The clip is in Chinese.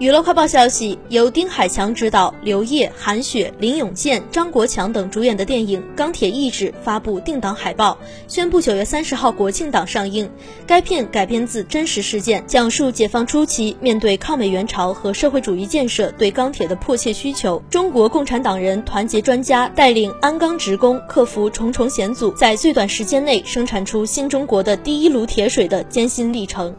娱乐快报消息，由丁海强执导、刘烨、韩雪、林永健、张国强等主演的电影《钢铁意志》发布定档海报，宣布九月三十号国庆档上映。该片改编自真实事件，讲述解放初期面对抗美援朝和社会主义建设对钢铁的迫切需求，中国共产党人团结专家带领鞍钢职工克服重重险阻，在最短时间内生产出新中国的第一炉铁水的艰辛历程。